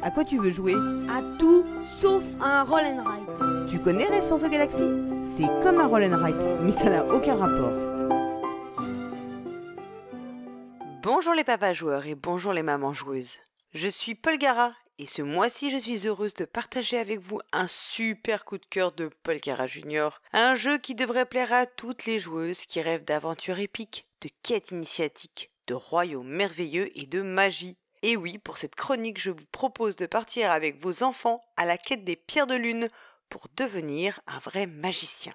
À quoi tu veux jouer À tout sauf un roll and ride. Tu connais Race for the Galaxy? C'est comme un roll and ride, mais ça n'a aucun rapport. Bonjour les papas joueurs et bonjour les mamans joueuses. Je suis Paul Gara et ce mois-ci je suis heureuse de partager avec vous un super coup de cœur de Paul Gara Junior, un jeu qui devrait plaire à toutes les joueuses qui rêvent d'aventures épiques, de quêtes initiatiques, de royaumes merveilleux et de magie. Et oui, pour cette chronique, je vous propose de partir avec vos enfants à la quête des pierres de lune pour devenir un vrai magicien.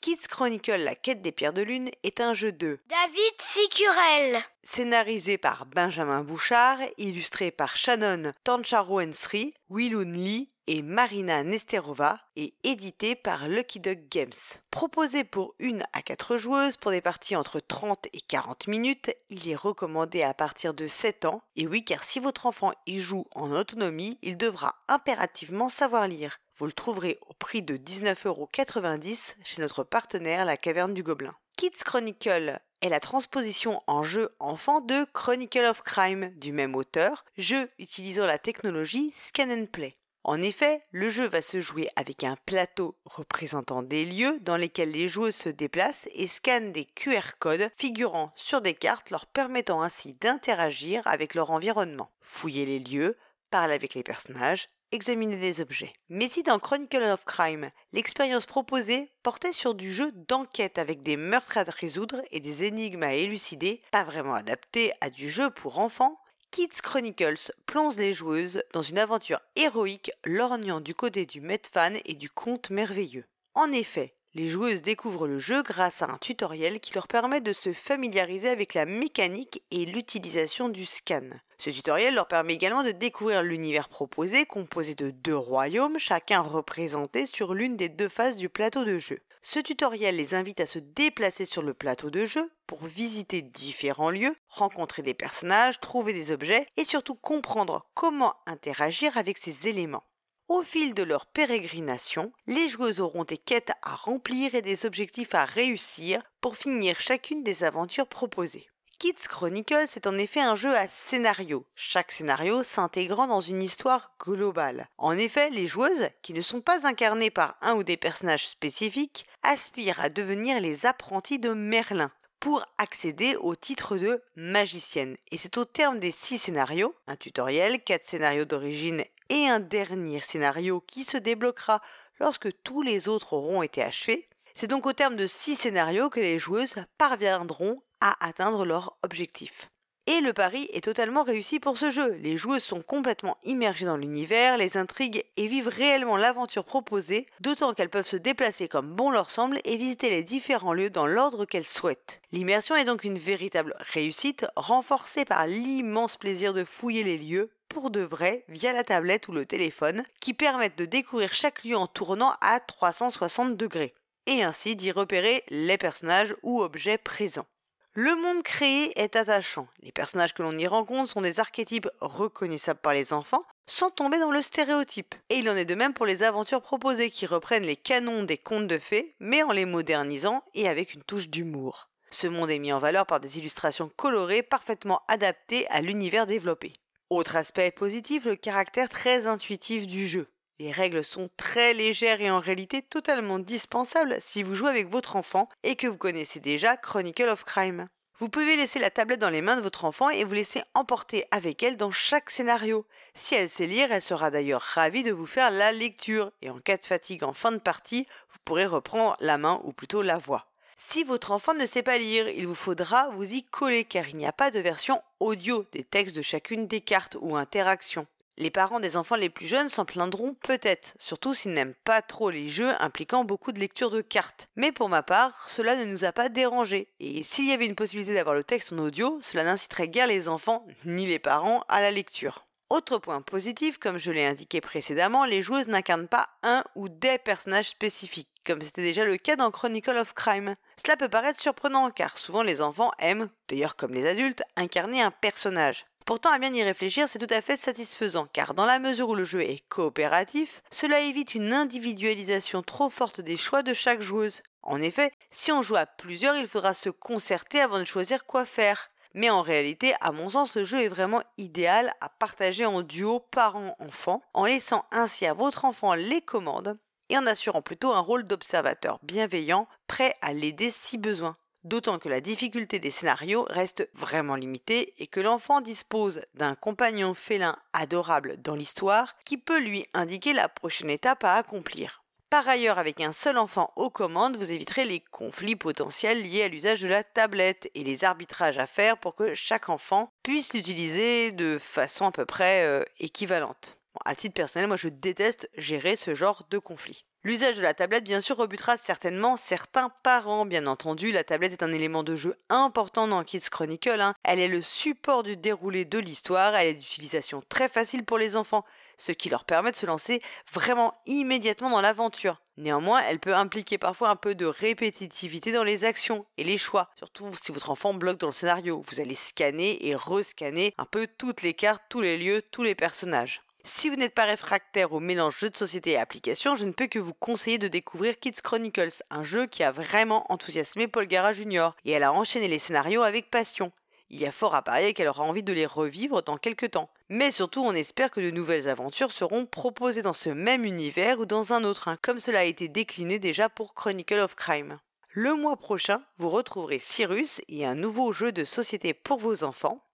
Kids Chronicle La quête des pierres de lune est un jeu de David Sicurel. Scénarisé par Benjamin Bouchard, illustré par Shannon Tancharoensri, Willoun Lee et Marina Nesterova et édité par Lucky Duck Games. Proposé pour une à quatre joueuses pour des parties entre 30 et 40 minutes, il est recommandé à partir de 7 ans. Et oui, car si votre enfant y joue en autonomie, il devra impérativement savoir lire. Vous le trouverez au prix de 19,90€ chez notre partenaire La Caverne du Gobelin. Kids Chronicle est la transposition en jeu enfant de Chronicle of Crime du même auteur, jeu utilisant la technologie Scan and Play. En effet, le jeu va se jouer avec un plateau représentant des lieux dans lesquels les joueurs se déplacent et scannent des QR codes figurant sur des cartes leur permettant ainsi d'interagir avec leur environnement, fouiller les lieux, parler avec les personnages, examiner des objets. Mais si dans Chronicle of Crime, l'expérience proposée portait sur du jeu d'enquête avec des meurtres à résoudre et des énigmes à élucider, pas vraiment adapté à du jeu pour enfants, Kids Chronicles plonge les joueuses dans une aventure héroïque lorgnant du côté du Medfan et du conte merveilleux. En effet, les joueuses découvrent le jeu grâce à un tutoriel qui leur permet de se familiariser avec la mécanique et l'utilisation du scan. Ce tutoriel leur permet également de découvrir l'univers proposé composé de deux royaumes, chacun représenté sur l'une des deux faces du plateau de jeu. Ce tutoriel les invite à se déplacer sur le plateau de jeu pour visiter différents lieux, rencontrer des personnages, trouver des objets et surtout comprendre comment interagir avec ces éléments. Au fil de leur pérégrination, les joueuses auront des quêtes à remplir et des objectifs à réussir pour finir chacune des aventures proposées. Kids Chronicles est en effet un jeu à scénario, chaque scénario s'intégrant dans une histoire globale. En effet, les joueuses, qui ne sont pas incarnées par un ou des personnages spécifiques, aspirent à devenir les apprentis de Merlin pour accéder au titre de magicienne. Et c'est au terme des six scénarios, un tutoriel, quatre scénarios d'origine et un dernier scénario qui se débloquera lorsque tous les autres auront été achevés. C'est donc au terme de six scénarios que les joueuses parviendront à atteindre leur objectif. Et le pari est totalement réussi pour ce jeu. Les joueuses sont complètement immergées dans l'univers, les intrigues et vivent réellement l'aventure proposée, d'autant qu'elles peuvent se déplacer comme bon leur semble et visiter les différents lieux dans l'ordre qu'elles souhaitent. L'immersion est donc une véritable réussite, renforcée par l'immense plaisir de fouiller les lieux, pour de vrai via la tablette ou le téléphone qui permettent de découvrir chaque lieu en tournant à 360 degrés et ainsi d'y repérer les personnages ou objets présents. Le monde créé est attachant. Les personnages que l'on y rencontre sont des archétypes reconnaissables par les enfants, sans tomber dans le stéréotype. Et il en est de même pour les aventures proposées qui reprennent les canons des contes de fées, mais en les modernisant et avec une touche d'humour. Ce monde est mis en valeur par des illustrations colorées parfaitement adaptées à l'univers développé. Autre aspect positif, le caractère très intuitif du jeu. Les règles sont très légères et en réalité totalement dispensables si vous jouez avec votre enfant et que vous connaissez déjà Chronicle of Crime. Vous pouvez laisser la tablette dans les mains de votre enfant et vous laisser emporter avec elle dans chaque scénario. Si elle sait lire, elle sera d'ailleurs ravie de vous faire la lecture et en cas de fatigue en fin de partie, vous pourrez reprendre la main ou plutôt la voix. Si votre enfant ne sait pas lire, il vous faudra vous y coller car il n'y a pas de version audio des textes de chacune des cartes ou interactions. Les parents des enfants les plus jeunes s'en plaindront peut-être, surtout s'ils n'aiment pas trop les jeux impliquant beaucoup de lecture de cartes. Mais pour ma part, cela ne nous a pas dérangés. Et s'il y avait une possibilité d'avoir le texte en audio, cela n'inciterait guère les enfants ni les parents à la lecture. Autre point positif, comme je l'ai indiqué précédemment, les joueuses n'incarnent pas un ou des personnages spécifiques, comme c'était déjà le cas dans Chronicle of Crime. Cela peut paraître surprenant, car souvent les enfants aiment, d'ailleurs comme les adultes, incarner un personnage. Pourtant, à bien y réfléchir, c'est tout à fait satisfaisant, car dans la mesure où le jeu est coopératif, cela évite une individualisation trop forte des choix de chaque joueuse. En effet, si on joue à plusieurs, il faudra se concerter avant de choisir quoi faire. mais en réalité, à mon sens, le jeu est vraiment idéal à partager en duo parents-enfants, en laissant ainsi à votre enfant les commandes et en assurant plutôt un rôle d'observateur bienveillant, prêt à l'aider si besoin. D'autant que la difficulté des scénarios reste vraiment limitée et que l'enfant dispose d'un compagnon félin adorable dans l'histoire qui peut lui indiquer la prochaine étape à accomplir. Par ailleurs, avec un seul enfant aux commandes, vous éviterez les conflits potentiels liés à l'usage de la tablette et les arbitrages à faire pour que chaque enfant puisse l'utiliser de façon à peu près euh, équivalente. à titre personnel, moi je déteste gérer ce genre de conflit. L'usage de la tablette, bien sûr, rebutera certainement certains parents. Bien entendu, la tablette est un élément de jeu important dans Kids Chronicle. Hein. Elle est le support du déroulé de l'histoire. Elle est d'utilisation très facile pour les enfants, ce qui leur permet de se lancer vraiment immédiatement dans l'aventure. Néanmoins, elle peut impliquer parfois un peu de répétitivité dans les actions et les choix, surtout si votre enfant bloque dans le scénario. Vous allez scanner et rescanner un peu toutes les cartes, tous les lieux, tous les personnages. Si vous n'êtes pas réfractaire au mélange jeu de société et application, je ne peux que vous conseiller de découvrir Kids Chronicles, un jeu qui a vraiment enthousiasmé Paul Gara Jr. et elle a enchaîné les scénarios avec passion. Il y a fort à parier qu'elle aura envie de les revivre dans quelques temps. Mais surtout, on espère que de nouvelles aventures seront proposées dans ce même univers ou dans un autre, hein, comme cela a été décliné déjà pour Chronicle of Crime. Le mois prochain, vous retrouverez Cyrus et un nouveau jeu de société pour vos enfants,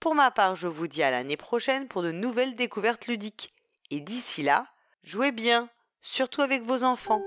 pour ma part, je vous dis à l'année prochaine pour de nouvelles découvertes ludiques. Et d'ici là, jouez bien, surtout avec vos enfants.